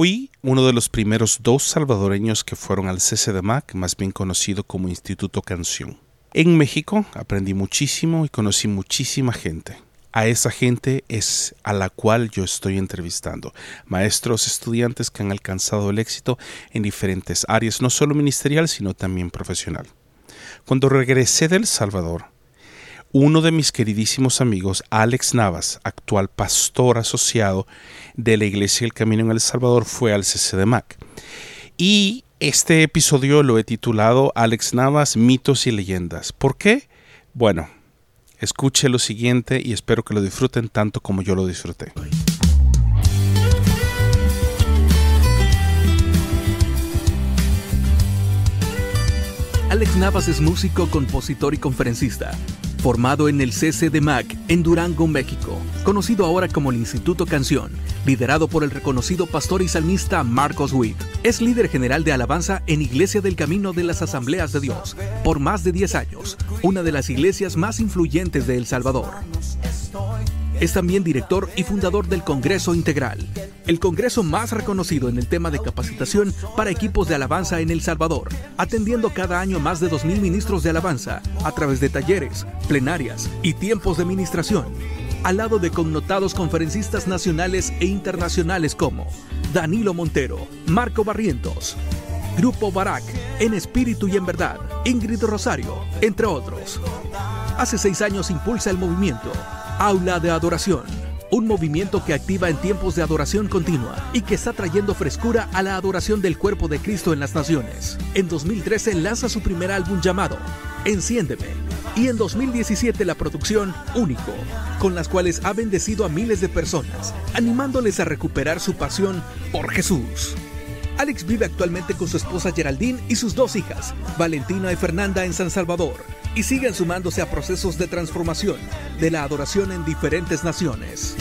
Fui uno de los primeros dos salvadoreños que fueron al CCDMAC, más bien conocido como Instituto Canción. En México aprendí muchísimo y conocí muchísima gente. A esa gente es a la cual yo estoy entrevistando, maestros, estudiantes que han alcanzado el éxito en diferentes áreas, no solo ministerial, sino también profesional. Cuando regresé del Salvador, uno de mis queridísimos amigos, Alex Navas, actual pastor asociado de la Iglesia del Camino en El Salvador, fue al CCDMAC. Y este episodio lo he titulado Alex Navas, mitos y leyendas. ¿Por qué? Bueno, escuche lo siguiente y espero que lo disfruten tanto como yo lo disfruté. Alex Navas es músico, compositor y conferencista formado en el CC de Mac en Durango, México, conocido ahora como el Instituto Canción, liderado por el reconocido pastor y salmista Marcos Witt. Es líder general de alabanza en Iglesia del Camino de las Asambleas de Dios por más de 10 años, una de las iglesias más influyentes de El Salvador. Es también director y fundador del Congreso Integral, el congreso más reconocido en el tema de capacitación para equipos de alabanza en El Salvador, atendiendo cada año más de 2.000 ministros de alabanza a través de talleres, plenarias y tiempos de ministración, al lado de connotados conferencistas nacionales e internacionales como Danilo Montero, Marco Barrientos, Grupo Barak, En Espíritu y en Verdad, Ingrid Rosario, entre otros. Hace seis años impulsa el movimiento Aula de Adoración, un movimiento que activa en tiempos de adoración continua y que está trayendo frescura a la adoración del cuerpo de Cristo en las naciones. En 2013 lanza su primer álbum llamado Enciéndeme y en 2017 la producción Único, con las cuales ha bendecido a miles de personas, animándoles a recuperar su pasión por Jesús. Alex vive actualmente con su esposa Geraldine y sus dos hijas, Valentina y Fernanda, en San Salvador y siguen sumándose a procesos de transformación de la adoración en diferentes naciones.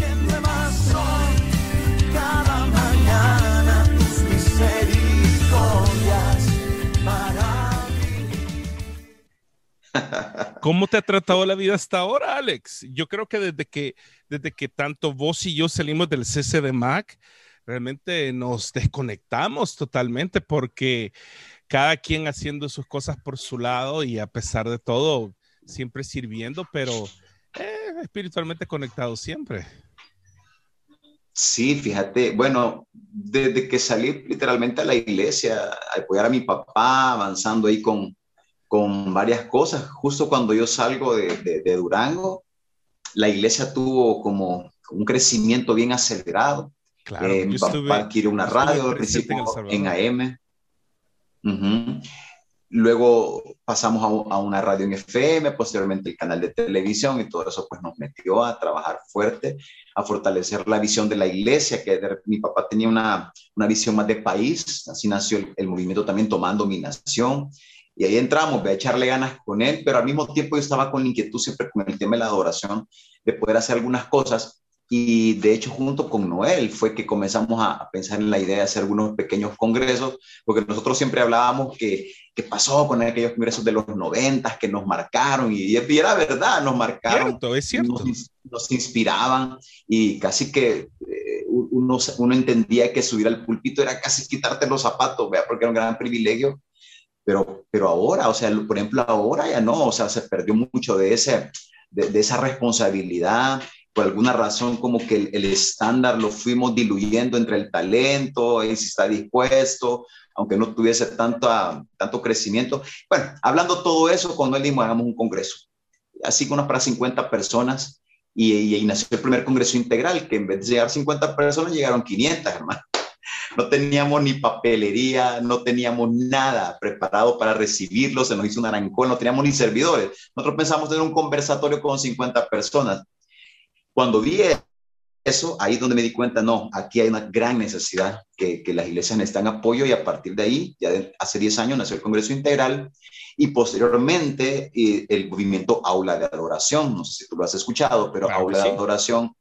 ¿Cómo te ha tratado la vida hasta ahora, Alex? Yo creo que desde que, desde que tanto vos y yo salimos del CC de Mac, realmente nos desconectamos totalmente porque cada quien haciendo sus cosas por su lado y a pesar de todo, siempre sirviendo, pero eh, espiritualmente conectado siempre. Sí, fíjate, bueno, desde que salí literalmente a la iglesia, a apoyar a mi papá, avanzando ahí con, con varias cosas, justo cuando yo salgo de, de, Durango, la iglesia tuvo como un crecimiento bien acelerado. Claro, eh, mi papá adquirió una radio, en, en AM. Luego pasamos a, una radio en FM, posteriormente el canal de televisión y todo eso pues nos metió a trabajar fuerte, a fortalecer la visión de la iglesia, que mi papá tenía una, una visión más de país, así nació el, movimiento también tomando mi nación. Y ahí entramos, voy a echarle ganas con él, pero al mismo tiempo yo estaba con la inquietud siempre con el tema de la adoración, de poder hacer algunas cosas y de hecho, junto con Noel fue que comenzamos a, pensar en la idea de hacer algunos pequeños congresos, porque nosotros siempre hablábamos que, que pasó con aquellos congresos de los noventas que nos marcaron, y, era verdad, nos marcaron. es cierto. Nos, inspiraban y casi que eh, uno, uno entendía que subir al púlpito era casi quitarte los zapatos, ¿vea? porque era un gran privilegio. Pero, pero ahora, o sea, por ejemplo, ahora ya no, o sea, se perdió mucho de, ese, de, de esa responsabilidad por alguna razón como que el, estándar lo fuimos diluyendo entre el talento y si está dispuesto, aunque no tuviese tanto, tanto crecimiento. Bueno, hablando todo eso, cuando él dijo, hagamos un congreso, así con unas para 50 personas, y, y, nació el primer congreso integral, que en vez de llegar 50 personas, llegaron 500, hermano. No teníamos ni papelería, no teníamos nada preparado para recibirlo, se nos hizo un arancón, no teníamos ni servidores. Nosotros pensamos tener un conversatorio con 50 personas cuando vi eso, ahí es donde me di cuenta, no, aquí hay una gran necesidad, que, que las iglesias necesitan apoyo y a partir de ahí, ya hace 10 años nació el Congreso Integral y posteriormente eh, el movimiento Aula de Adoración, no sé si tú lo has escuchado, pero Aula de Adoración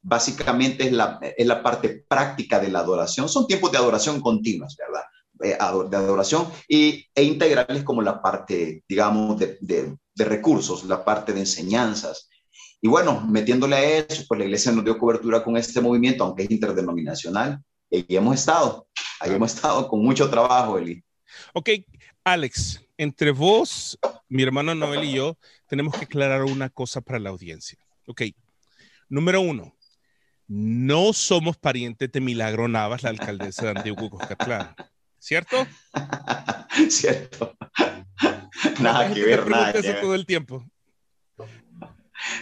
básicamente es la, es la parte práctica de la adoración, son tiempos de adoración continuas, ¿verdad? Eh, de adoración y, e integrales como la parte, digamos, de, de, de recursos, la parte de enseñanzas, y bueno, metiéndole a eso, pues la iglesia nos dio cobertura con este movimiento, aunque es interdenominacional, y hemos estado. ahí hemos estado con mucho trabajo, Eli. Ok, Alex, entre vos, mi hermano Noel y yo, tenemos que aclarar una cosa para la audiencia. Ok, número uno, no somos parientes de Milagro Navas, la alcaldesa de Antiguo Cuscatlán, ¿cierto? Cierto. nada que ver, nada que ver. todo el tiempo.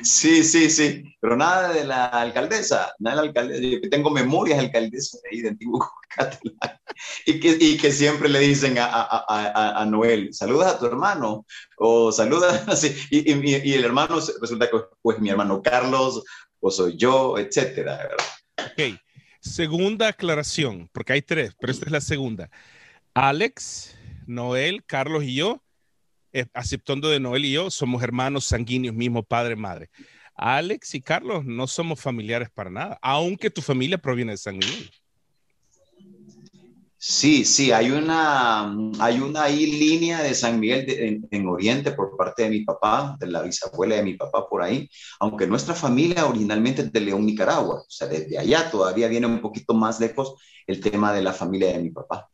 Sí, sí, sí, pero nada de la alcaldesa, nada de la alcaldesa. Yo tengo memorias de alcaldesa ahí de Antiguo Catalán y que, y que siempre le dicen a, a, a, a, Noel, saludas a tu hermano o saludas así. Y, y, y, el hermano resulta que pues mi hermano Carlos o soy yo, etcétera. Ok, segunda aclaración, porque hay tres, pero esta es la segunda. Alex, Noel, Carlos y yo eh, aceptando de Noel y yo, somos hermanos sanguíneos, mismo padre, madre. Alex y Carlos no somos familiares para nada, aunque tu familia proviene de San Miguel. Sí, sí, hay una, hay una ahí línea de San Miguel en, Oriente por parte de mi papá, de la bisabuela de mi papá por ahí, aunque nuestra familia originalmente es de León, Nicaragua, o sea, desde allá todavía viene un poquito más lejos el tema de la familia de mi papá.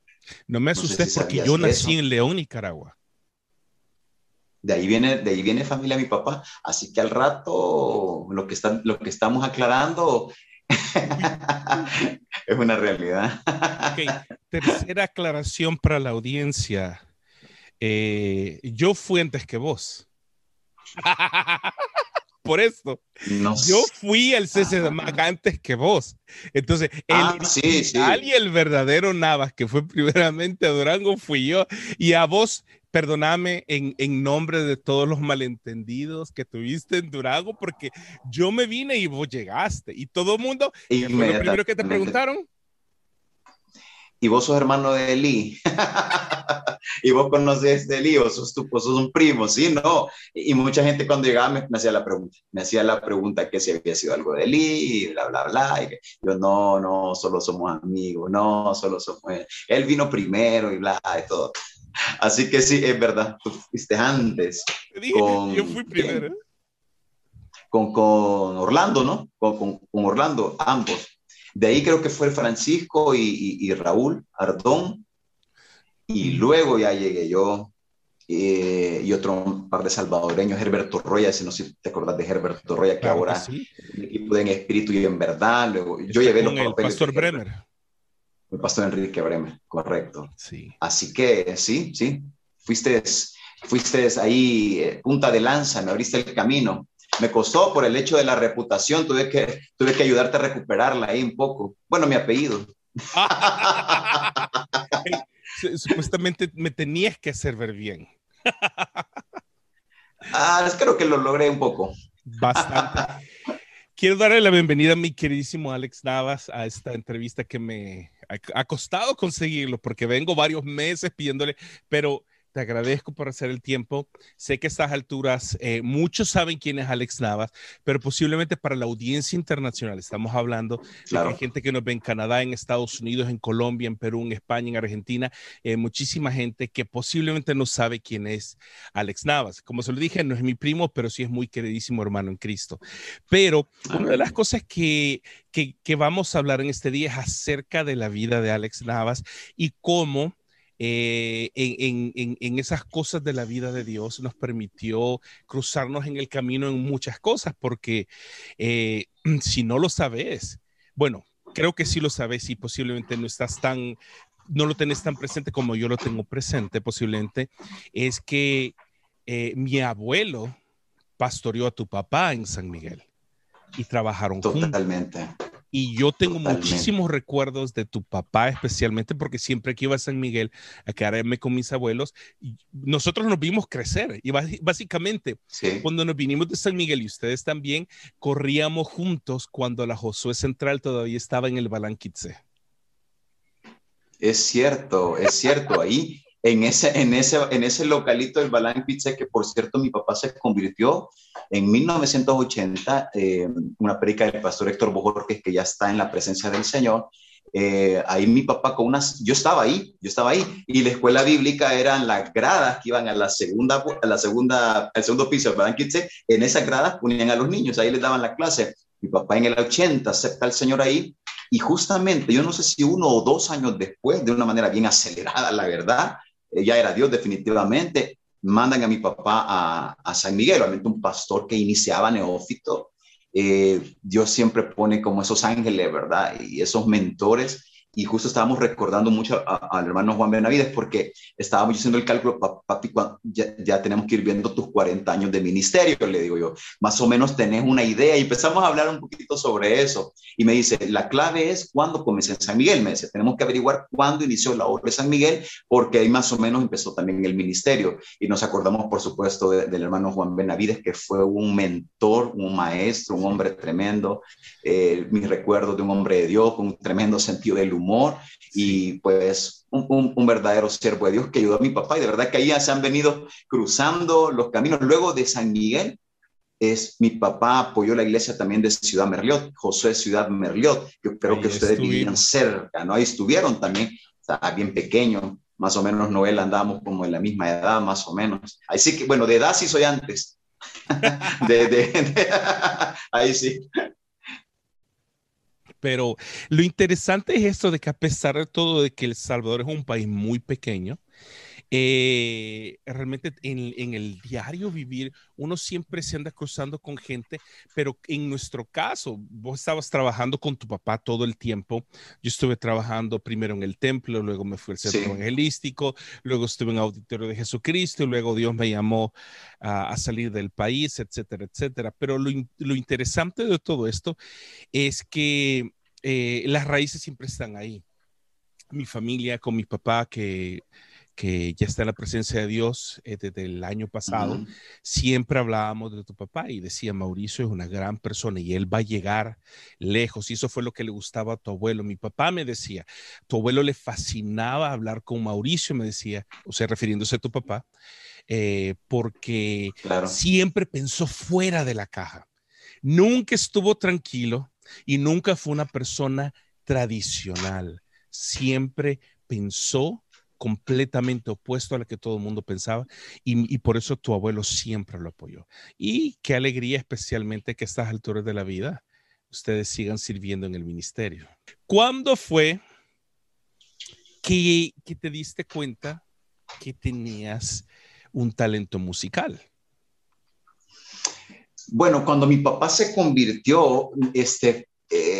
No me asustes porque yo nací en León, Nicaragua. De ahí viene, de ahí viene familia mi papá. Así que al rato lo que, está, lo que estamos aclarando es una realidad. Tercera aclaración para la audiencia. Eh, yo fui antes que vos. Por esto. yo fui al CC de Mac antes que vos. Entonces, el ah, sí, y el verdadero Navas, que fue primeramente a Durango, fui yo. Y a vos perdóname en, en, nombre de todos los malentendidos que tuviste en Durango, porque yo me vine y vos llegaste. Y todo el mundo, ¿qué fue lo primero que te preguntaron? Y vos sos hermano de Eli. y vos conoces de Eli, vos sos, tú, sos un primo, ¿sí? No. Y, mucha gente cuando llegaba me, hacía la pregunta. Me hacía la pregunta que si había sido algo de Eli, y bla, bla, bla. Y yo, no, no, solo somos amigos, no, solo somos... Él vino primero y bla, y todo. Así que sí, es verdad, tú fuiste antes. con, yo fui primero. Con, con, Orlando, ¿no? Con, con, Orlando, ambos. De ahí creo que fue Francisco y, y, Raúl Ardón. Y luego ya llegué yo eh, y otro par de salvadoreños, Herberto Roya, si no sé si te acordás de Herberto Roya, que ahora sí. el equipo de En Espíritu y en Verdad. Luego, yo llevé los el Pastor Bremer. El pastor Enrique Bremer, correcto. Sí. Así que sí, sí, fuiste, fuiste ahí eh, punta de lanza, me abriste el camino. Me costó por el hecho de la reputación, tuve que, tuve que ayudarte a recuperarla ahí un poco. Bueno, mi apellido. Supuestamente me tenías que hacer ver bien. ah, creo que lo logré un poco. Bastante. Quiero darle la bienvenida a mi queridísimo Alex Navas a esta entrevista que me ha, costado conseguirlo porque vengo varios meses pidiéndole, pero te agradezco por hacer el tiempo. Sé que a estas alturas eh, muchos saben quién es Alex Navas, pero posiblemente para la audiencia internacional estamos hablando de que hay gente que nos ve en Canadá, en Estados Unidos, en Colombia, en Perú, en España, en Argentina, eh, muchísima gente que posiblemente no sabe quién es Alex Navas. Como se lo dije, no es mi primo, pero sí es muy queridísimo hermano en Cristo. Pero una de las cosas que, que, que vamos a hablar en este día es acerca de la vida de Alex Navas y cómo eh, en, esas cosas de la vida de Dios nos permitió cruzarnos en el camino en muchas cosas, porque eh, si no lo sabes, bueno, creo que sí lo sabes y posiblemente no estás tan, no lo tenés tan presente como yo lo tengo presente, posiblemente, es que eh, mi abuelo pastoreó a tu papá en San Miguel y trabajaron Totalmente. Y yo tengo muchísimos recuerdos de tu papá, especialmente porque siempre que iba a San Miguel a quedarme con mis abuelos, nosotros nos vimos crecer. Y básicamente, cuando nos vinimos de San Miguel y ustedes también, corríamos juntos cuando la Josué Central todavía estaba en el Balanquitze. Es cierto, es cierto. Ahí en ese, en ese, en ese localito del Balán Pizza, que por cierto mi papá se convirtió en 1980, eh, una perica del pastor Héctor Bojorquez, que ya está en la presencia del Señor. Eh, ahí mi papá con unas, yo estaba ahí, yo estaba ahí, y la escuela bíblica eran las gradas que iban a la segunda, a la segunda, al segundo piso del Balán en esas gradas ponían a los niños, ahí les daban la clase. Mi papá en el 80 acepta al Señor ahí y justamente, yo no sé si uno o dos años después, de una manera bien acelerada, la verdad, ya era Dios definitivamente, mandan a mi papá a, a San Miguel, obviamente un pastor que iniciaba neófito. Eh, Dios siempre pone como esos ángeles, ¿verdad? Y esos mentores y justo estábamos recordando mucho al hermano Juan Benavides porque estábamos haciendo el cálculo, papi, ya, ya, tenemos que ir viendo tus 40 años de ministerio, le digo yo, más o menos tenés una idea y empezamos a hablar un poquito sobre eso. Y me dice, la clave es cuándo comencé en San Miguel, me dice, tenemos que averiguar cuándo inició la obra de San Miguel porque ahí más o menos empezó también el ministerio y nos acordamos por supuesto del hermano Juan Benavides que fue un mentor, un maestro, un hombre tremendo, eh, mis recuerdos de un hombre de Dios con un tremendo sentido del humor y pues un, un, verdadero siervo de Dios que ayudó a mi papá y de verdad que ahí ya se han venido cruzando los caminos. Luego de San Miguel, es mi papá apoyó la iglesia también de Ciudad Merliot, José Ciudad Merliot, que creo que ustedes vivían cerca, ¿no? Ahí estuvieron también, estaba bien pequeño, más o menos Noel andábamos como en la misma edad, más o menos. Así que, bueno, de edad sí soy antes. de, ahí sí. Pero lo interesante es esto de que a pesar de todo, de que El Salvador es un país muy pequeño, eh, realmente en, el diario vivir uno siempre se anda cruzando con gente, pero en nuestro caso, vos estabas trabajando con tu papá todo el tiempo. Yo estuve trabajando primero en el templo, luego me fui al centro evangelístico, luego estuve en Auditorio de Jesucristo, y luego Dios me llamó a, salir del país, etcétera, etcétera. Pero lo, lo interesante de todo esto es que eh, las raíces siempre están ahí. Mi familia con mi papá, que, que ya está en la presencia de Dios eh, desde el año pasado, siempre hablábamos de tu papá y decía, Mauricio es una gran persona y él va a llegar lejos. Y eso fue lo que le gustaba a tu abuelo. Mi papá me decía, tu abuelo le fascinaba hablar con Mauricio, me decía, o sea, refiriéndose a tu papá, eh, porque siempre pensó fuera de la caja. Nunca estuvo tranquilo y nunca fue una persona tradicional. Siempre pensó completamente opuesto a lo que todo el mundo pensaba y, por eso tu abuelo siempre lo apoyó. Y qué alegría especialmente que a estas alturas de la vida ustedes sigan sirviendo en el ministerio. ¿Cuándo fue que, que te diste cuenta que tenías un talento musical? Bueno, cuando mi papá se convirtió, este,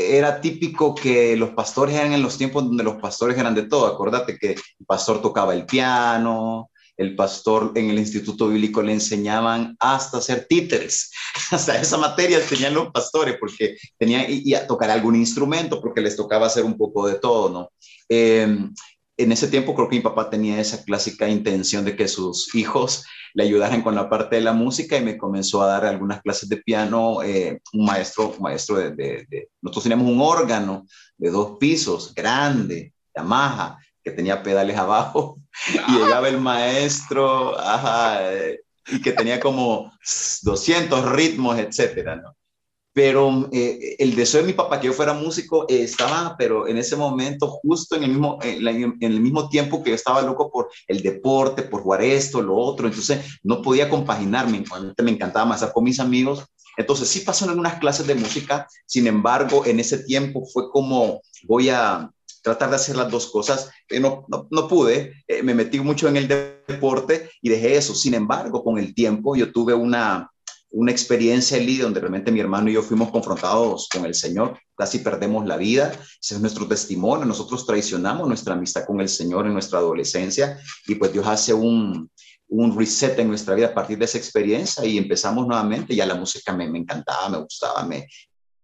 eh, era típico que los pastores eran en los tiempos donde los pastores eran de todo. Acuérdate que el pastor tocaba el piano, el pastor en el instituto bíblico le enseñaban hasta hacer títeres. Hasta esa materia tenían los pastores porque tenían y, a tocar algún instrumento porque les tocaba hacer un poco de todo, ¿no? Em, en ese tiempo creo que mi papá tenía esa clásica intención de que sus hijos le ayudaran con la parte de la música y me comenzó a dar algunas clases de piano, eh, un maestro, maestro de, nosotros teníamos un órgano de dos pisos, grande, Yamaha, que tenía pedales abajo y llegaba el maestro, ajá, eh, y que tenía como 200 ritmos, etcétera, ¿no? Pero eh, el deseo de mi papá que yo fuera músico eh, estaba, pero en ese momento, justo en el, mismo, en, el mismo tiempo que yo estaba loco por el deporte, por jugar esto, lo otro, entonces no podía compaginarme, me encantaba más con mis amigos, entonces sí pasó en algunas clases de música, sin embargo, en ese tiempo fue como, voy a tratar de hacer las dos cosas, eh, no, no, no, pude, me metí mucho en el deporte y dejé eso, sin embargo, con el tiempo yo tuve una una experiencia, Eli, donde realmente mi hermano y yo fuimos confrontados con el Señor, casi perdemos la vida, ese es nuestro testimonio, nosotros traicionamos nuestra amistad con el Señor en nuestra adolescencia y pues Dios hace un, un reset en nuestra vida a partir de esa experiencia y empezamos nuevamente, ya la música me, me encantaba, me gustaba, me,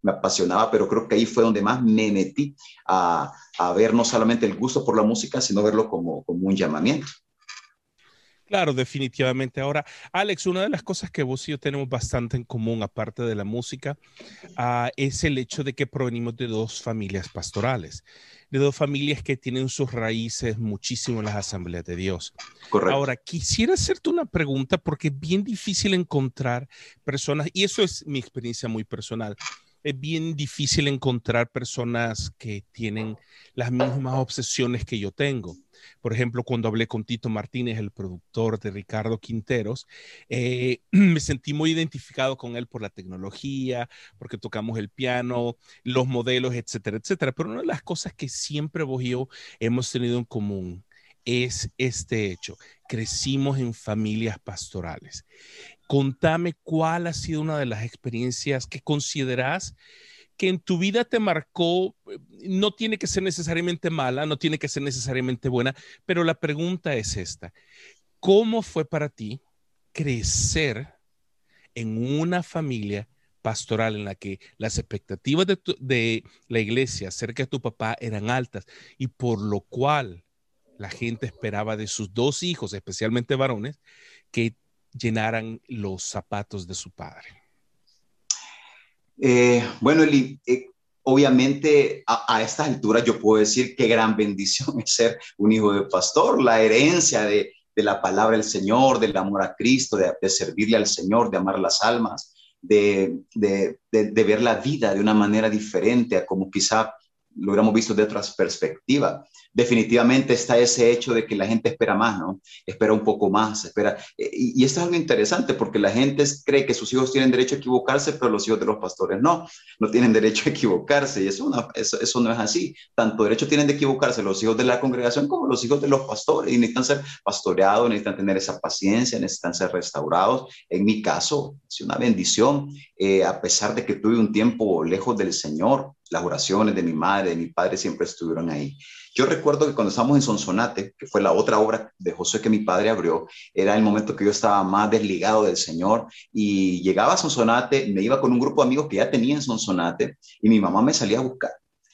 me apasionaba, pero creo que ahí fue donde más me metí a, a ver no solamente el gusto por la música, sino verlo como, como un llamamiento. Claro, definitivamente. Ahora, Alex, una de las cosas que vos y yo tenemos bastante en común, aparte de la música, ah, es el hecho de que provenimos de dos familias pastorales, de dos familias que tienen sus raíces muchísimo en las asambleas de Dios. Correcto. Ahora, quisiera hacerte una pregunta porque es bien difícil encontrar personas, y eso es mi experiencia muy personal, es bien difícil encontrar personas que tienen las mismas obsesiones que yo tengo. Por ejemplo, cuando hablé con Tito Martínez, el productor de Ricardo Quinteros, eh, me sentí muy identificado con él por la tecnología, porque tocamos el piano, los modelos, etcétera, etcétera. Pero una de las cosas que siempre vos y yo hemos tenido en común es este hecho. Crecimos en familias pastorales. Contame cuál ha sido una de las experiencias que consideras que en tu vida te marcó, eh, no tiene que ser necesariamente mala, no tiene que ser necesariamente buena, pero la pregunta es esta. ¿Cómo fue para ti crecer en una familia pastoral en la que las expectativas de, de, la iglesia acerca de tu papá eran altas y por lo cual la gente esperaba de sus dos hijos, especialmente varones, que llenaran los zapatos de su padre? Eh, bueno, Eli, eh, obviamente a, estas alturas yo puedo decir qué gran bendición es ser un hijo de pastor, la herencia de, la palabra del Señor, del amor a Cristo, de, servirle al Señor, de amar las almas, de, de, ver la vida de una manera diferente a como quizá lo hubiéramos visto de otras perspectivas definitivamente está ese hecho de que la gente espera más, ¿no? Espera un poco más, espera. Eh, y, esto es algo interesante porque la gente cree que sus hijos tienen derecho a equivocarse, pero los hijos de los pastores no, no tienen derecho a equivocarse. Y eso no, es así. Tanto derecho tienen de equivocarse los hijos de la congregación como los hijos de los pastores. Y necesitan ser pastoreados, necesitan tener esa paciencia, necesitan ser restaurados. En mi caso, es una bendición, eh, a pesar de que tuve un tiempo lejos del Señor, las oraciones de mi madre, de mi padre siempre estuvieron ahí. Yo recuerdo que cuando estábamos en Sonsonate, que fue la otra obra de José que mi padre abrió, era el momento que yo estaba más desligado del Señor y llegaba a Sonsonate, me iba con un grupo de amigos que ya tenían Sonsonate y mi mamá me salía a buscar.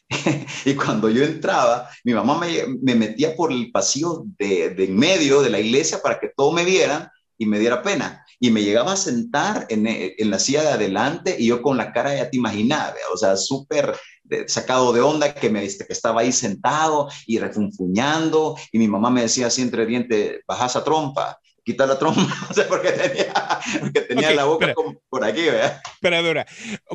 y cuando yo entraba, mi mamá me, me metía por el pasillo de, de, en medio de la iglesia para que todo me vieran y me diera pena. Y me llegaba a sentar en, en la silla de adelante y yo con la cara ya te imaginaba, o sea, súper sacado de onda que me que estaba ahí sentado y refunfuñando y mi mamá me decía así entre dientes, baja esa trompa, quita la trompa, no sé por qué tenía, porque tenía la boca por aquí, ¿verdad? Pero ahora,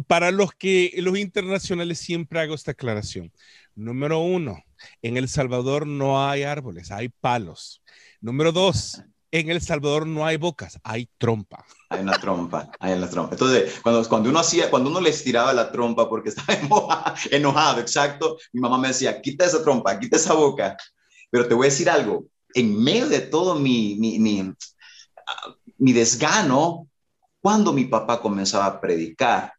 para los que los internacionales siempre hago esta aclaración. Número uno, en El Salvador no hay árboles, hay palos. Número dos, en El Salvador no hay bocas, hay trompa. Hay una trompa, hay una trompa. Entonces, cuando, cuando uno hacía, cuando uno le estiraba la trompa porque estaba enojado, exacto, mi mamá me decía, quita esa trompa, quita esa boca. Pero te voy a decir algo, en medio de todo mi, mi, mi, mi desgano, cuando mi papá comenzaba a predicar,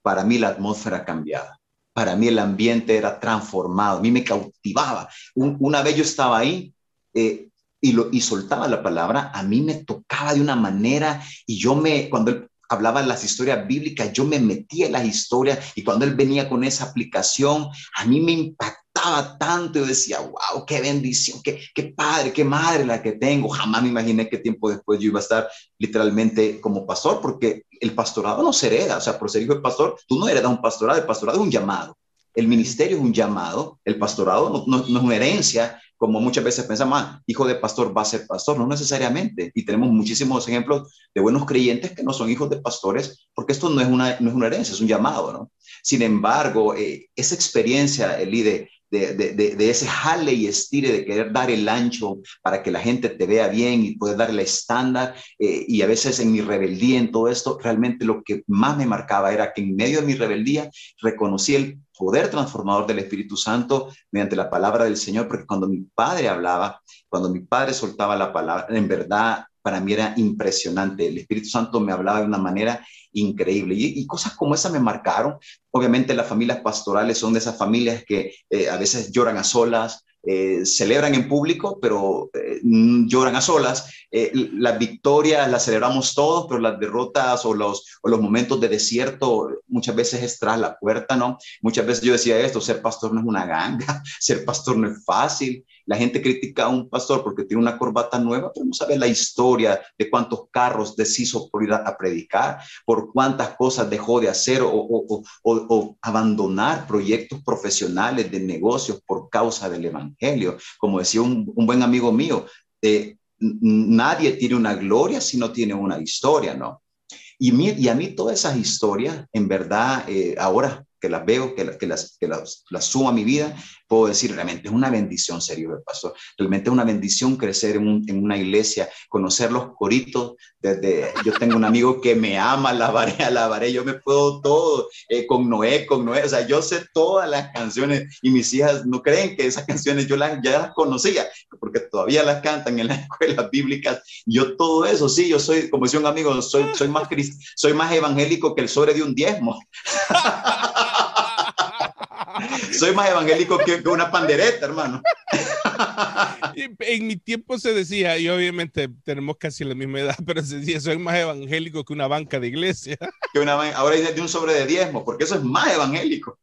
para mí la atmósfera cambiaba. Para mí el ambiente era transformado, a mí me cautivaba. una vez yo estaba ahí, eh, y, lo, y soltaba la palabra, a mí me tocaba de una manera y yo me, cuando él hablaba las historias bíblicas, yo me metía en las historias y cuando él venía con esa aplicación, a mí me impactaba tanto, yo decía, wow, qué bendición, qué, qué padre, qué madre la que tengo. Jamás me imaginé qué tiempo después yo iba a estar literalmente como pastor, porque el pastorado no se hereda, o sea, por ser hijo de pastor, tú no heredas un pastorado, el pastorado es un llamado. El ministerio es un llamado, el pastorado no, no, no es una herencia, como muchas veces pensamos, ah, hijo de pastor va a ser pastor, no necesariamente. Y tenemos muchísimos ejemplos de buenos creyentes que no son hijos de pastores, porque esto no es una, no es una herencia, es un llamado, ¿no? Sin embargo, eh, esa experiencia, el de, de, de, de, ese jale y estire, de querer dar el ancho para que la gente te vea bien y poder darle estándar. Eh, y a veces en mi rebeldía, en todo esto, realmente lo que más me marcaba era que en medio de mi rebeldía reconocí el poder transformador del Espíritu Santo mediante la palabra del Señor, porque cuando mi padre hablaba, cuando mi padre soltaba la palabra, en verdad para mí era impresionante. El Espíritu Santo me hablaba de una manera increíble. Y, cosas como esa me marcaron. Obviamente las familias pastorales son de esas familias que eh, a veces lloran a solas, eh, celebran en público, pero eh, lloran a solas. las victorias las celebramos todos, pero las derrotas o los, o los momentos de desierto muchas veces es tras la puerta, ¿no? Muchas veces yo decía esto, ser pastor no es una ganga, ser pastor no es fácil. La gente critica a un pastor porque tiene una corbata nueva, pero no sabe la historia de cuántos carros deshizo por ir a, predicar, por cuántas cosas dejó de hacer o, abandonar proyectos profesionales de negocios por causa del Evangelio. Como decía un, buen amigo mío, eh, nadie tiene una gloria si no tiene una historia, ¿no? Y, a mí todas esas historias, en verdad, eh, ahora que las veo, que, las, que las, sumo a mi vida, puedo decir, realmente es una bendición, serio, pastor. Realmente es una bendición crecer en, en, una iglesia, conocer los coritos. Desde, yo tengo un amigo que me ama, alabaré, alabaré, yo me puedo todo, eh, con Noé, con Noé, o sea, yo sé todas las canciones y mis hijas no creen que esas canciones yo las, ya las conocía, porque todavía las cantan en las escuelas bíblicas. Yo todo eso, sí, yo soy, como decía un amigo, soy, soy, más, soy más evangélico que el sobre de un diezmo. Soy más evangélico que, una pandereta, hermano. en mi tiempo se decía, y obviamente tenemos casi la misma edad, pero se decía, soy más evangélico que una banca de iglesia. Que una, ahora dice de un sobre de diezmo, porque eso es más evangélico.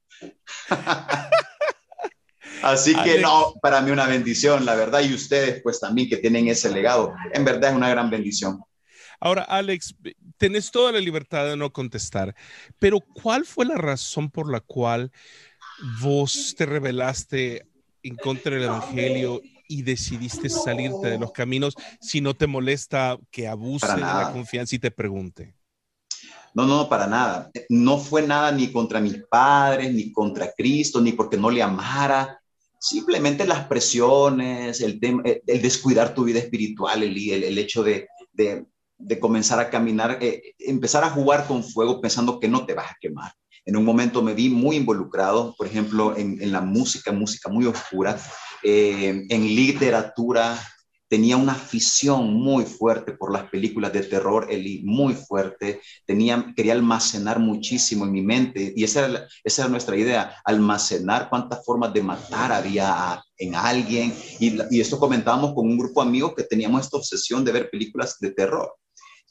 Así que no, para mí una bendición, la verdad, y ustedes pues también que tienen ese legado, en verdad es una gran bendición. Ahora, Alex, tenés toda la libertad de no contestar, pero ¿cuál fue la razón por la cual vos te rebelaste en contra del Evangelio y decidiste salirte de los caminos si no te molesta que abuse de la confianza y te pregunte? No, no, para nada. No fue nada ni contra mis padres, ni contra Cristo, ni porque no le amara. Simplemente las presiones, el, el descuidar tu vida espiritual, el, el, hecho de, de, de, comenzar a caminar, eh, empezar a jugar con fuego pensando que no te vas a quemar. En un momento me vi muy involucrado, por ejemplo, en, la música, música muy oscura, eh, en literatura. Tenía una afición muy fuerte por las películas de terror, Eli, muy fuerte. Tenía, quería almacenar muchísimo en mi mente y esa era, esa era nuestra idea, almacenar cuántas formas de matar había en alguien. Y, y esto comentábamos con un grupo de amigos que teníamos esta obsesión de ver películas de terror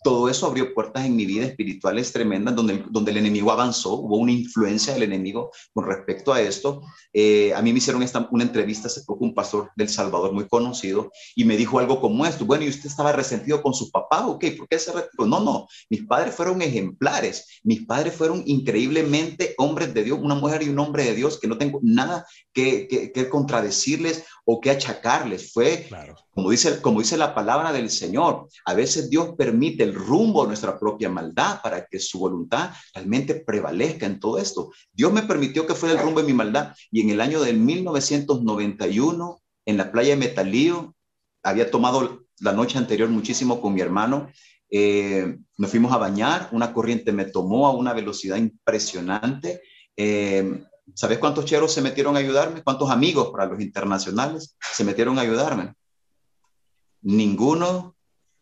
todo eso abrió puertas en mi vida espirituales tremendas, donde, donde el enemigo avanzó, hubo una influencia del enemigo con respecto a esto. Eh, a mí me hicieron esta, una entrevista hace poco un pastor del Salvador muy conocido y me dijo algo como esto, bueno, ¿y usted estaba resentido con su papá o qué? ¿Por qué se retiró? No, no, mis padres fueron ejemplares, mis padres fueron increíblemente hombres de Dios, una mujer y un hombre de Dios que no tengo nada que, que, que contradecirles o que achacarles. Fue, como, dice, la palabra del Señor, a veces Dios permite el rumbo a nuestra propia maldad para que su voluntad realmente prevalezca en todo esto. Dios me permitió que fuera el rumbo de mi maldad y en el año de 1991, en la playa de Metalío, había tomado la noche anterior muchísimo con mi hermano. Eh, nos fuimos a bañar, una corriente me tomó a una velocidad impresionante. Eh, ¿Sabes cuántos cheros se metieron a ayudarme? ¿Cuántos amigos para los internacionales se metieron a ayudarme? Ninguno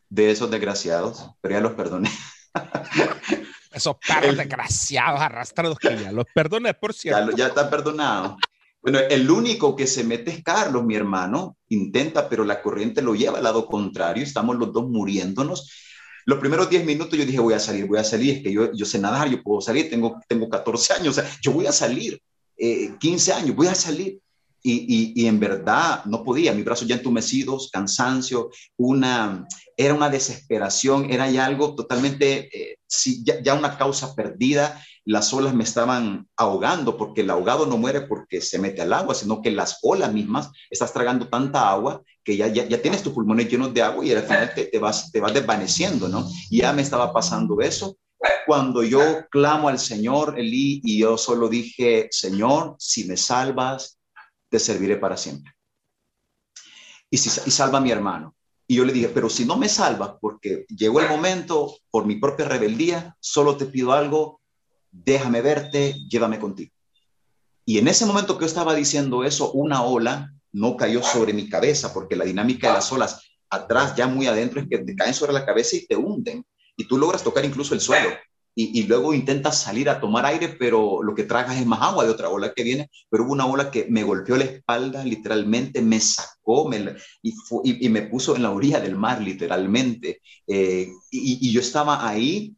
de esos desgraciados, pero ya los perdoné. Esos perros desgraciados arrastrados que ya los perdoné, por cierto. Ya, ya está perdonado. Bueno, el único que se mete es Carlos, mi hermano. Intenta, pero la corriente lo lleva al lado contrario. Estamos los dos muriéndonos. Los primeros 10 minutos yo dije, voy a salir, voy a salir. Es que yo, yo sé nadar, yo puedo salir, tengo, tengo 14 años, o sea, yo voy a salir. 15 eh, años, voy a salir. Y, en verdad no podía, mis brazos ya entumecidos, cansancio, una, era una desesperación, era ya algo totalmente, eh, ya, ya, una causa perdida, las olas me estaban ahogando, porque el ahogado no muere porque se mete al agua, sino que las olas mismas, estás tragando tanta agua que ya, ya, ya tienes tus pulmones llenos de agua y al final te, te, vas, te vas desvaneciendo, ¿no? Y ya me estaba pasando eso cuando yo clamo al Señor, Elí, y yo solo dije, Señor, si me salvas, te serviré para siempre. Y, si, y salva a mi hermano. Y yo le dije, pero si no me salvas, porque llegó el momento, por mi propia rebeldía, solo te pido algo, déjame verte, llévame contigo. Y en ese momento que yo estaba diciendo eso, una ola no cayó sobre mi cabeza, porque la dinámica de las olas atrás, ya muy adentro, es que te caen sobre la cabeza y te hunden y tú logras tocar incluso el suelo y, luego intentas salir a tomar aire, pero lo que tragas es más agua de otra ola que viene, pero hubo una ola que me golpeó la espalda literalmente, me sacó me, y, me puso en la orilla del mar literalmente. Eh, y, yo estaba ahí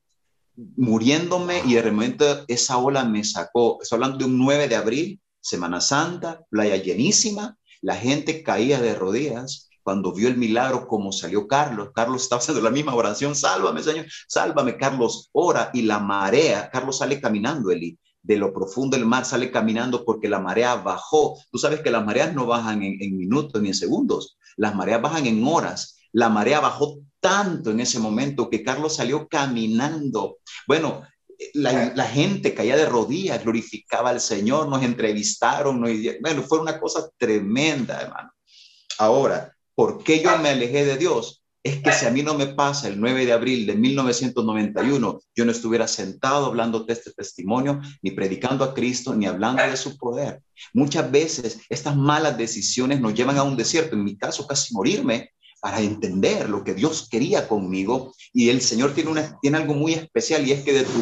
muriéndome y de repente esa ola me sacó. Estoy hablando de un 9 de abril, Semana Santa, playa llenísima, la gente caía de rodillas cuando vio el milagro como salió Carlos. Carlos estaba haciendo la misma oración, sálvame, Señor, sálvame. Carlos ora y la marea, Carlos sale caminando, Eli, de lo profundo del mar sale caminando porque la marea bajó. Tú sabes que las mareas no bajan en, minutos ni en segundos, las mareas bajan en horas. La marea bajó tanto en ese momento que Carlos salió caminando. Bueno, la, gente caía de rodillas, glorificaba al Señor, nos entrevistaron, bueno, fue una cosa tremenda, hermano. Ahora, ¿por qué yo me alejé de Dios? Es que si a mí no me pasa el 9 de abril de 1991, yo no estuviera sentado hablando de este testimonio, ni predicando a Cristo, ni hablando de su poder. Muchas veces estas malas decisiones nos llevan a un desierto, en mi caso casi morirme, para entender lo que Dios quería conmigo. Y el Señor tiene, una, tiene algo muy especial y es que de, tu,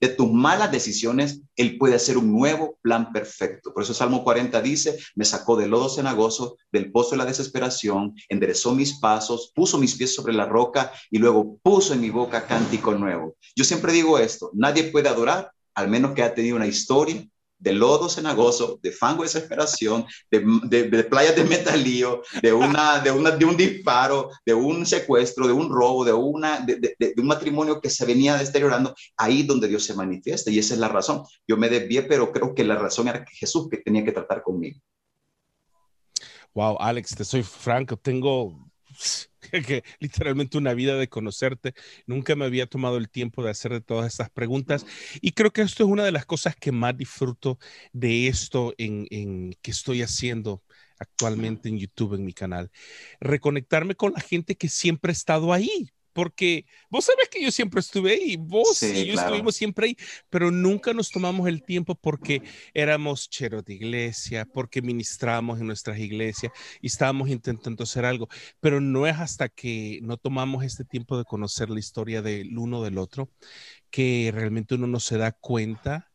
de tus malas decisiones, Él puede hacer un nuevo plan perfecto. Por eso Salmo 40 dice, me sacó del lodo cenagoso, del pozo de la desesperación, enderezó mis pasos, puso mis pies sobre la roca y luego puso en mi boca cántico nuevo. Yo siempre digo esto, nadie puede adorar al menos que haya tenido una historia de lodo cenagoso, de fango de desesperación, de, playas de metalío, de, una, de, una, de un disparo, de un secuestro, de un robo, de, una, de, un matrimonio que se venía deteriorando, ahí donde Dios se manifiesta. Y esa es la razón. Yo me desvié, pero creo que la razón era que Jesús que tenía que tratar conmigo. Wow, Alex, te soy franco, tengo literalmente una vida de conocerte. Nunca me había tomado el tiempo de hacer todas estas preguntas y creo que esto es una de las cosas que más disfruto de esto en que estoy haciendo actualmente en YouTube, en mi canal. Reconectarme con la gente que siempre ha estado ahí, porque vos sabés que yo siempre estuve ahí, vos y yo estuvimos siempre ahí, pero nunca nos tomamos el tiempo porque éramos cheros de iglesia, porque ministramos en nuestras iglesias y estábamos intentando hacer algo, pero no es hasta que no tomamos este tiempo de conocer la historia del uno del otro que realmente uno no se da cuenta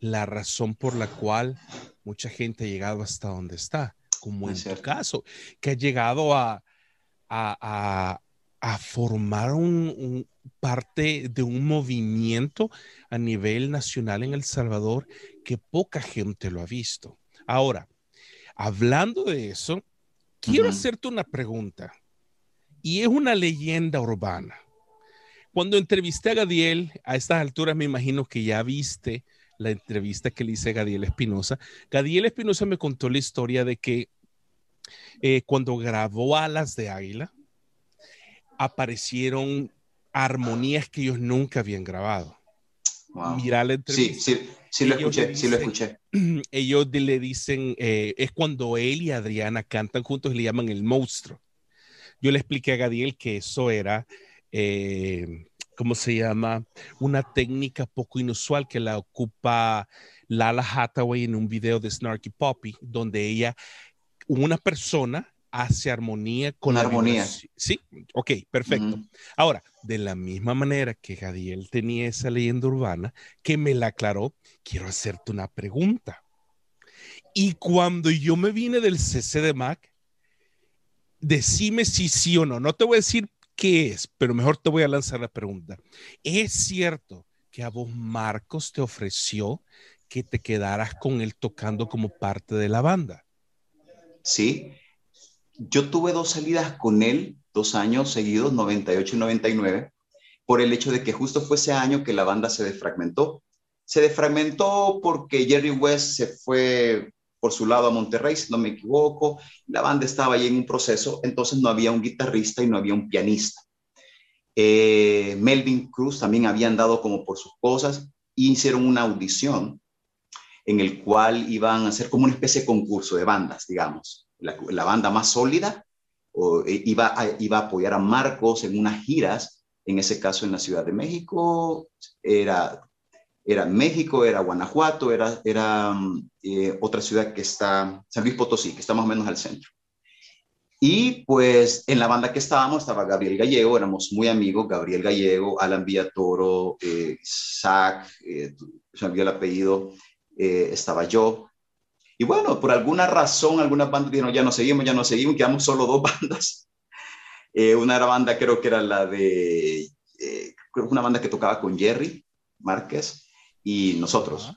la razón por la cual mucha gente ha llegado hasta donde está, como en tu caso, que ha llegado a, a a formar un, parte de un movimiento a nivel nacional en El Salvador que poca gente lo ha visto. Ahora, hablando de eso, quiero hacerte una pregunta y es una leyenda urbana. Cuando entrevisté a Gadiel, a estas alturas me imagino que ya viste la entrevista que le hice a Gadiel Espinosa. Gadiel Espinosa me contó la historia de que eh, cuando grabó Alas de Águila, aparecieron armonías que ellos nunca habían grabado. Mira la entrevista. Sí, sí, sí lo escuché, sí lo escuché. Ellos le dicen, eh, es cuando él y Adriana cantan juntos y le llaman el monstruo. Yo le expliqué a Gadiel que eso era, eh, ¿cómo se llama? Una técnica poco inusual que la ocupa Lala Hathaway en un video de Snarky Poppy, donde ella, una persona hace armonía con la armonía. Sí, ok, perfecto. Ahora, de la misma manera que Gadiel tenía esa leyenda urbana, que me la aclaró, quiero hacerte una pregunta. Y cuando yo me vine del CC de Mac, decime si sí o no. No te voy a decir qué es, pero mejor te voy a lanzar la pregunta. ¿Es cierto que a vos Marcos te ofreció que te quedaras con él tocando como parte de la banda? Sí, yo tuve dos salidas con él, dos años seguidos, 98 y 99, por el hecho de que justo fue ese año que la banda se defragmentó. Se defragmentó porque Jerry West se fue por su lado a Monterrey, si no me equivoco, la banda estaba ahí en un proceso, entonces no había un guitarrista y no había un pianista. Eh, Melvin Cruz también había andado como por sus cosas y hicieron una audición en el cual iban a hacer como una especie de concurso de bandas, digamos la, banda más sólida, eh, iba, a, iba a apoyar a Marcos en unas giras, en ese caso en la Ciudad de México, era, era México, era Guanajuato, era, era eh, otra ciudad que está, San Luis Potosí, que está más o menos al centro. Y pues en la banda que estábamos estaba Gabriel Gallego, éramos muy amigos, Gabriel Gallego, Alan Villatoro, eh, Zach, eh, se me el apellido, estaba yo, y bueno, por alguna razón, algunas bandas dijeron, ya no seguimos, ya no seguimos, quedamos solo dos bandas. Eh, una era banda, creo que era la de, eh, una banda que tocaba con Jerry Márquez y nosotros.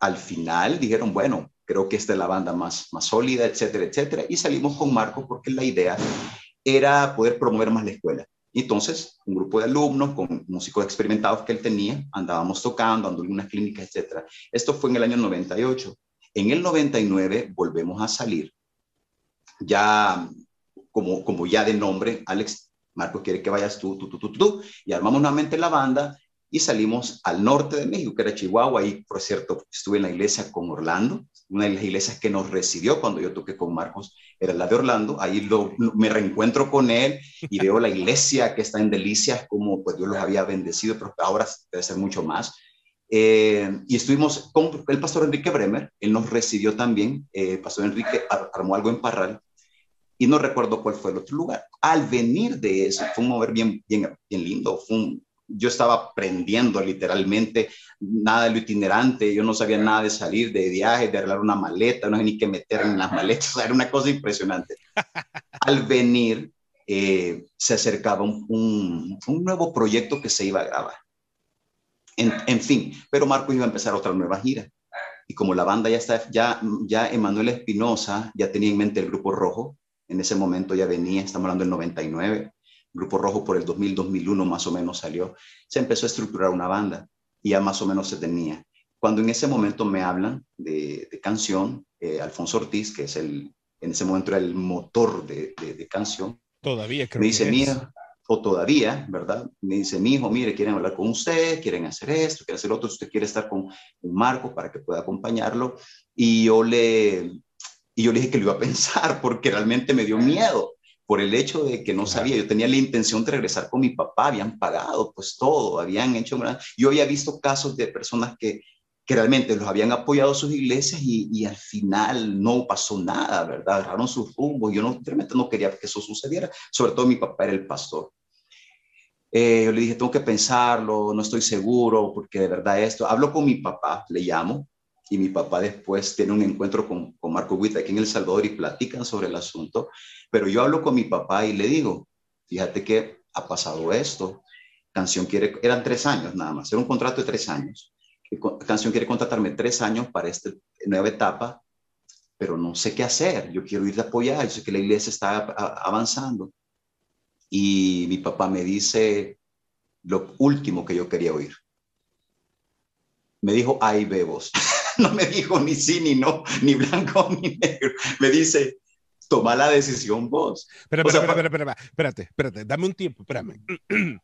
Al final dijeron, bueno, creo que esta es la banda más, más sólida, etcétera, etcétera. Y salimos con Marcos porque la idea era poder promover más la escuela. Y entonces, un grupo de alumnos con músicos experimentados que él tenía, andábamos tocando, andando en unas clínicas, etcétera. Esto fue en el año 98. En el 99 volvemos a salir, ya como, como ya de nombre, Alex, Marcos quiere que vayas tú, tú, tú, tú, tú, y armamos nuevamente la banda y salimos al norte de México, que era Chihuahua. Ahí, por cierto, estuve en la iglesia con Orlando, una de las iglesias que nos recibió cuando yo toqué con Marcos, era la de Orlando. Ahí lo, me reencuentro con él y veo la iglesia que está en Delicias, como pues Dios los había bendecido, pero ahora debe ser mucho más. Eh, y estuvimos con el pastor Enrique Bremer, él nos recibió también, eh, pastor Enrique armó algo en Parral, y no recuerdo cuál fue el otro lugar. Al venir de eso, fue un mover bien, bien, bien lindo, fue un, yo estaba aprendiendo literalmente nada de lo itinerante, yo no sabía nada de salir de viaje, de arreglar una maleta, no sé ni qué meter en las maletas, era una cosa impresionante. Al venir, eh, se acercaba un, un, nuevo proyecto que se iba a grabar. En, en, fin, pero Marco iba a empezar otra nueva gira. Y como la banda ya está, ya, ya Emanuel Espinosa ya tenía en mente el Grupo Rojo, en ese momento ya venía, estamos hablando del 99, Grupo Rojo por el 2000-2001 más o menos salió, se empezó a estructurar una banda y ya más o menos se tenía. Cuando en ese momento me hablan de, canción, eh, Alfonso Ortiz, que es el, en ese momento era el motor de, canción, todavía creo me dice, mira, o todavía, ¿verdad? Me dice, mi hijo, mire, quieren hablar con usted, quieren hacer esto, quieren hacer otro, usted quiere estar con un Marco para que pueda acompañarlo. Y yo le, y yo le dije que lo iba a pensar porque realmente me dio miedo por el hecho de que no sabía, yo tenía la intención de regresar con mi papá, habían pagado pues todo, habían hecho, yo había visto casos de personas que, que realmente los habían apoyado sus iglesias y, al final no pasó nada, ¿verdad? Agarraron sus rumbos, yo no, realmente no quería que eso sucediera, sobre todo mi papá era el pastor. Eh, yo le dije, tengo que pensarlo, no estoy seguro, porque de verdad esto, hablo con mi papá, le llamo, y mi papá después tiene un encuentro con, con Marco Witt aquí en El Salvador y platican sobre el asunto. Pero yo hablo con mi papá y le digo, fíjate que ha pasado esto, Canción quiere, eran tres años nada más, era un contrato de tres años. Canción quiere contratarme tres años para esta nueva etapa, pero no sé qué hacer, yo quiero ir a apoyar, yo sé que la iglesia está avanzando. Y mi papá me dice lo último que yo quería oír. Me dijo, ay, bebos. no me dijo ni sí, ni no, ni blanco, ni negro. Me dice, toma la decisión vos. Espera, espera, espera, espera, espérate, espérate, dame un tiempo, espérame.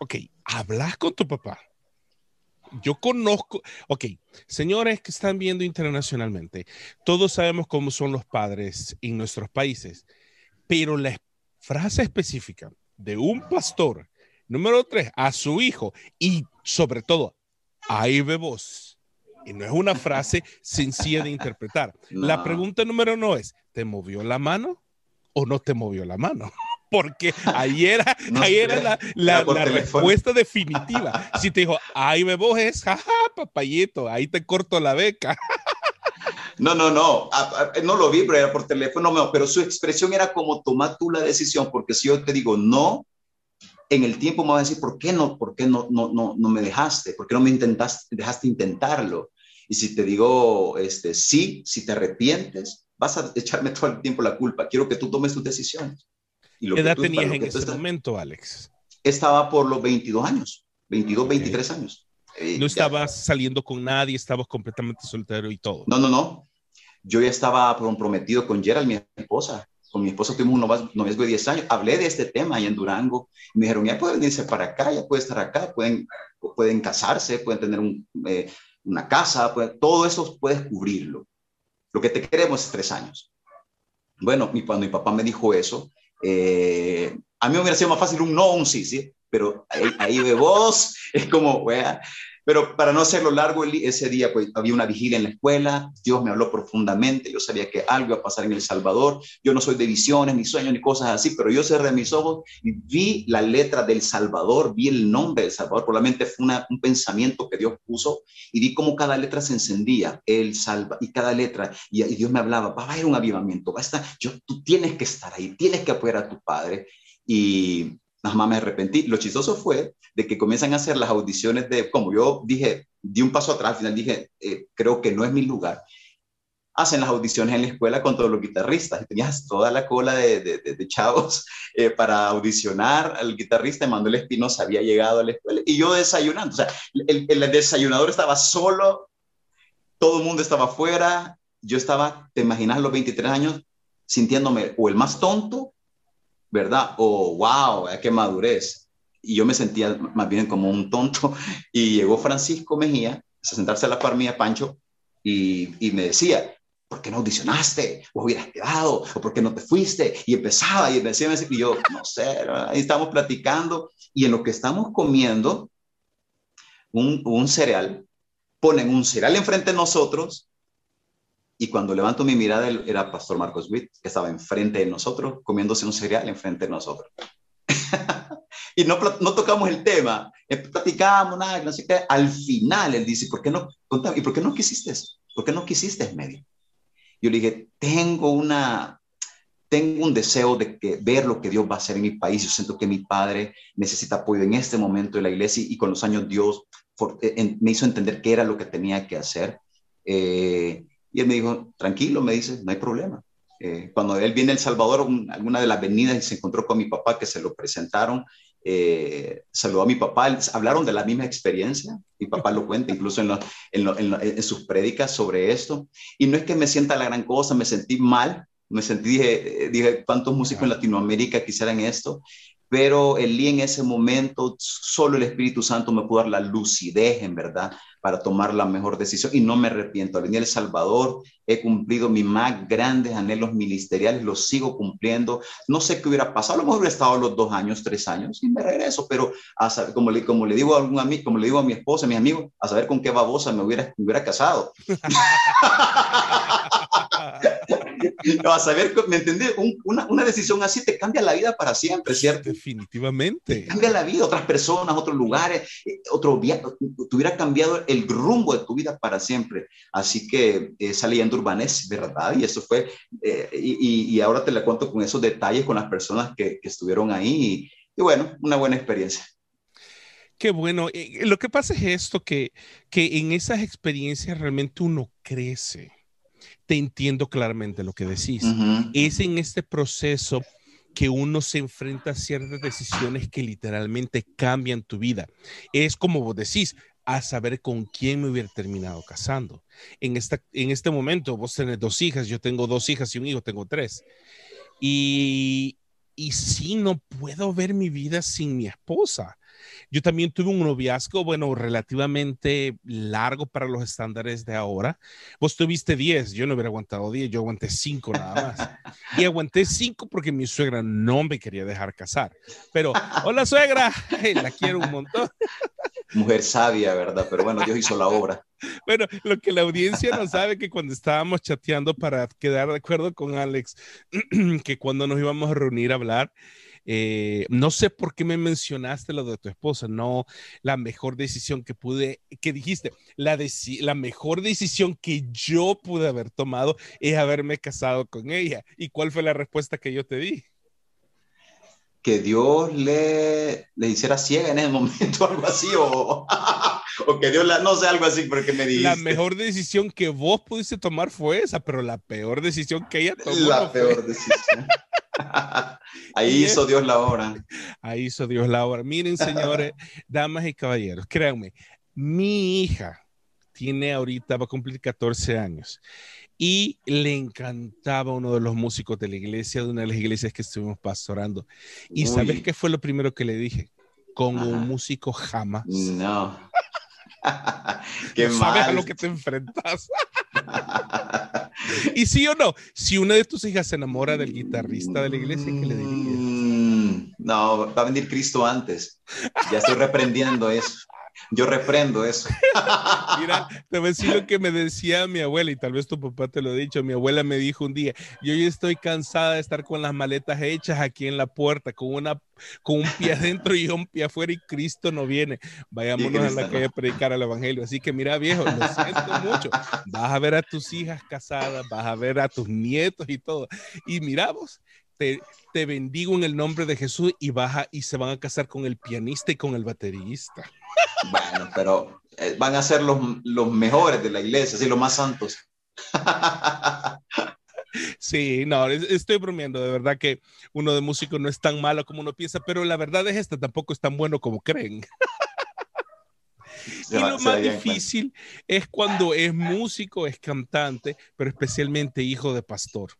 ok, hablas con tu papá. Yo conozco, ok, señores que están viendo internacionalmente, todos sabemos cómo son los padres en nuestros países, pero la frase específica de un pastor, número tres, a su hijo y sobre todo, ahí ve vos y no es una frase sencilla de interpretar. La pregunta número uno es, ¿te movió la mano o no te movió la mano? Porque ahí era, ahí era la, respuesta definitiva. Si te dijo, ay, me es, jaja, papayito, ahí te corto la beca. No, no, no, no lo vi, pero era por teléfono, pero su expresión era como toma tú la decisión, porque si yo te digo no, en el tiempo me va a decir, ¿por qué no, por qué no, no, no, no me dejaste? ¿Por qué no me intentaste, dejaste intentarlo? Y si te digo, este, sí, si te arrepientes, vas a echarme todo el tiempo la culpa. Quiero que tú tomes tus decisiones. Y lo ¿Qué edad tenías en ese momento, Alex? Estaba por los 22 años, 22, 23 años. Eh, no estabas saliendo con nadie, estabas completamente soltero y todo. No, no, no. Yo ya estaba comprometido con Gerald, mi esposa. Con mi esposa tuvimos un noviazgo de 10 años. Hablé de este tema ahí en Durango. Me dijeron, ya pueden irse para acá, ya puede estar acá, pueden, pueden casarse, pueden tener un, eh, una casa, pues, todo eso puedes cubrirlo. Lo que te queremos es tres años. Bueno, mi, cuando mi papá me dijo eso, eh, a mí me hubiera sido más fácil un no o un sí, ¿sí? Pero ahí, ahí de vos, es como, wea, pero para no hacerlo largo, ese día pues, había una vigilia en la escuela, Dios me habló profundamente, yo sabía que algo iba a pasar en El Salvador, yo no soy de visiones, ni sueños, ni cosas así, pero yo cerré mis ojos y vi la letra del Salvador, vi el nombre del Salvador, probablemente fue un pensamiento que Dios puso y vi cómo cada letra se encendía, el salva, y cada letra, y, Dios me hablaba, va a haber un avivamiento, va a estar, yo, tú tienes que estar ahí, tienes que apoyar a tu padre. Y nada más me arrepentí. Lo chistoso fue de que comienzan a hacer las audiciones de, como yo dije, di un paso atrás, al final dije, eh, creo que no es mi lugar. Hacen las audiciones en la escuela con todos los guitarristas tenías toda la cola de, chavos eh, para audicionar al guitarrista. Manuel Espinosa había llegado a la escuela y yo desayunando. O sea, el, desayunador estaba solo, todo el mundo estaba afuera. Yo estaba, te imaginas, los 23 años sintiéndome o el más tonto ¿verdad? O wow, qué madurez. y yo me sentía más bien como un tonto. Y llegó Francisco Mejía a sentarse a la par mía, Pancho, y, y me decía, ¿por qué no audicionaste? ¿O hubieras quedado? ¿O por qué no te fuiste? Y empezaba y decía, y yo, no sé, ahí estamos platicando y en lo que estamos comiendo un, un cereal, ponen un cereal enfrente de nosotros y cuando levanto mi mirada era Pastor Marcos Witt, que estaba enfrente de nosotros, comiéndose un cereal enfrente de nosotros. y no, no tocamos el tema, eh, platicamos, nada, no sé qué. Al final él dice, ¿por qué no? ¿Y por qué no quisiste eso? ¿Por qué no quisiste medio? Yo le dije, tengo una, tengo un deseo de que, ver lo que Dios va a hacer en mi país. Yo siento que mi padre necesita apoyo en este momento de la iglesia y con los años Dios eh, me hizo entender qué era lo que tenía que hacer. Eh, y él me dijo, tranquilo, me dice, no hay problema. Eh, cuando él viene a El Salvador, alguna de las venidas y se encontró con mi papá, que se lo presentaron, eh, saludó a mi papá, hablaron de la misma experiencia, mi papá lo cuenta incluso en, en, sus prédicas sobre esto, y no es que me sienta la gran cosa, me sentí mal, me sentí, dije, dije ¿cuántos músicos en Latinoamérica quisieran esto? Pero el en ese momento, solo el Espíritu Santo me pudo dar la lucidez, en verdad, para tomar la mejor decisión y no me arrepiento. Al El Salvador he cumplido mis más grandes anhelos ministeriales, los sigo cumpliendo. No sé qué hubiera pasado, a lo mejor hubiera estado los dos años, tres años y me regreso, pero a saber, como, le, como, le digo a algún amigo, como le digo a mi esposa, a mis amigos, a saber con qué babosa me hubiera, me hubiera casado. no, a saber, ¿me entendés? una, una, decisión así te cambia la vida para siempre, ¿cierto? Definitivamente. cambia la vida, otras personas, otros lugares, eh, otro viaje, te hubiera cambiado el rumbo de tu vida para siempre. Así que esa leyenda urbana es verdad y eso fue, eh, y, y, ahora te la cuento con esos detalles con las personas que, que estuvieron ahí y, y bueno, una buena experiencia. Qué bueno. Eh, lo que pasa es esto, que, que en esas experiencias realmente uno crece te entiendo claramente lo que decís. Es en este proceso que uno se enfrenta a ciertas decisiones que literalmente cambian tu vida. Es como vos decís, a saber con quién me hubiera terminado casando. En, esta, en este momento vos tenés dos hijas, yo tengo dos hijas y un hijo, tengo tres. Y, y sí, no puedo ver mi vida sin mi esposa. Yo también tuve un noviazgo, bueno, relativamente largo para los estándares de ahora. Vos tuviste 10, yo no hubiera aguantado 10, yo aguanté 5 nada más. Y aguanté 5 porque mi suegra no me quería dejar casar. Pero, hola suegra, la quiero un montón. Mujer sabia, ¿verdad? Pero bueno, Dios hizo la obra. Bueno, lo que la audiencia no sabe que cuando estábamos chateando para quedar de acuerdo con Alex, que cuando nos íbamos a reunir a hablar, eh, no sé por qué me mencionaste lo de tu esposa, no la mejor decisión que pude, que dijiste, la, la mejor decisión que yo pude haber tomado es haberme casado con ella. ¿Y cuál fue la respuesta que yo te di? que Dios le, le hiciera ciega en ese momento, algo así, o, o que Dios la, no sé, algo así, porque me dijiste. La mejor decisión que vos pudiste tomar fue esa, pero la peor decisión que ella tomó. La peor decisión. Ahí hizo Dios la obra. Ahí hizo Dios la obra. Miren, señores, damas y caballeros, créanme, mi hija tiene ahorita, va a cumplir 14 años y le encantaba uno de los músicos de la iglesia, de una de las iglesias que estuvimos pastorando. ¿Y sabes qué fue lo primero que le dije? Con un músico jamás. No. Qué no sabes a lo que te enfrentas. y sí o no, si una de tus hijas se enamora del guitarrista de la iglesia, ¿qué le dirías? Mm, no, va a venir Cristo antes. Ya estoy reprendiendo eso. Yo reprendo eso. Mira, te voy a decir lo que me decía mi abuela, y tal vez tu papá te lo ha dicho. Mi abuela me dijo un día: Yo ya estoy cansada de estar con las maletas hechas aquí en la puerta, con, una, con un pie adentro y un pie afuera, y Cristo no viene. Vayámonos a la calle a predicar el evangelio. Así que, mira, viejo, lo siento mucho. Vas a ver a tus hijas casadas, vas a ver a tus nietos y todo. Y miramos, te, te, bendigo en el nombre de Jesús y baja y se van a casar con el pianista y con el baterista. Bueno, pero eh, van a ser los, los mejores de la iglesia, sí, los más santos. Sí, no, estoy bromeando, de verdad que uno de músico no es tan malo como uno piensa, pero la verdad es esta, tampoco es tan bueno como creen. y lo más difícil es cuando es músico, es cantante, pero especialmente hijo de pastor